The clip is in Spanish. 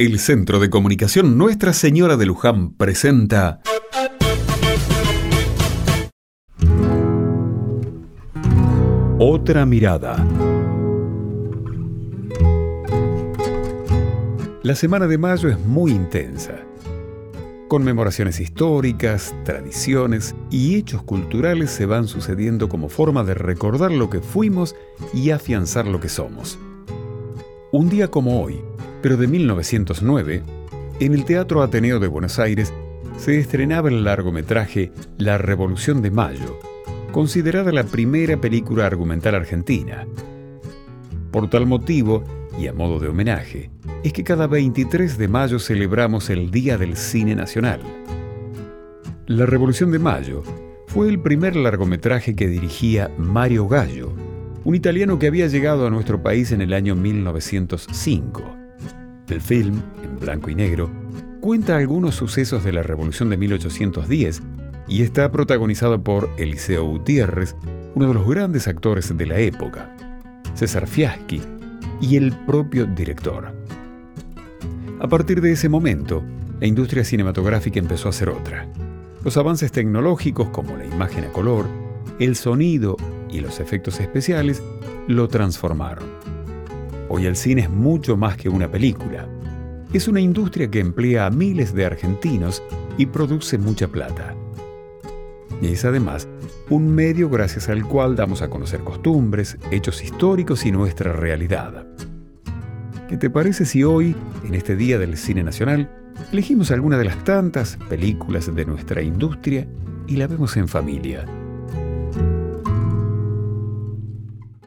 El Centro de Comunicación Nuestra Señora de Luján presenta Otra mirada. La semana de mayo es muy intensa. Conmemoraciones históricas, tradiciones y hechos culturales se van sucediendo como forma de recordar lo que fuimos y afianzar lo que somos. Un día como hoy, pero de 1909, en el Teatro Ateneo de Buenos Aires se estrenaba el largometraje La Revolución de Mayo, considerada la primera película argumental argentina. Por tal motivo, y a modo de homenaje, es que cada 23 de mayo celebramos el Día del Cine Nacional. La Revolución de Mayo fue el primer largometraje que dirigía Mario Gallo, un italiano que había llegado a nuestro país en el año 1905. El film, en blanco y negro, cuenta algunos sucesos de la Revolución de 1810 y está protagonizado por Eliseo Gutiérrez, uno de los grandes actores de la época, César Fiaschi y el propio director. A partir de ese momento, la industria cinematográfica empezó a ser otra. Los avances tecnológicos como la imagen a color, el sonido y los efectos especiales lo transformaron. Hoy el cine es mucho más que una película. Es una industria que emplea a miles de argentinos y produce mucha plata. Y es además un medio gracias al cual damos a conocer costumbres, hechos históricos y nuestra realidad. ¿Qué te parece si hoy, en este Día del Cine Nacional, elegimos alguna de las tantas películas de nuestra industria y la vemos en familia?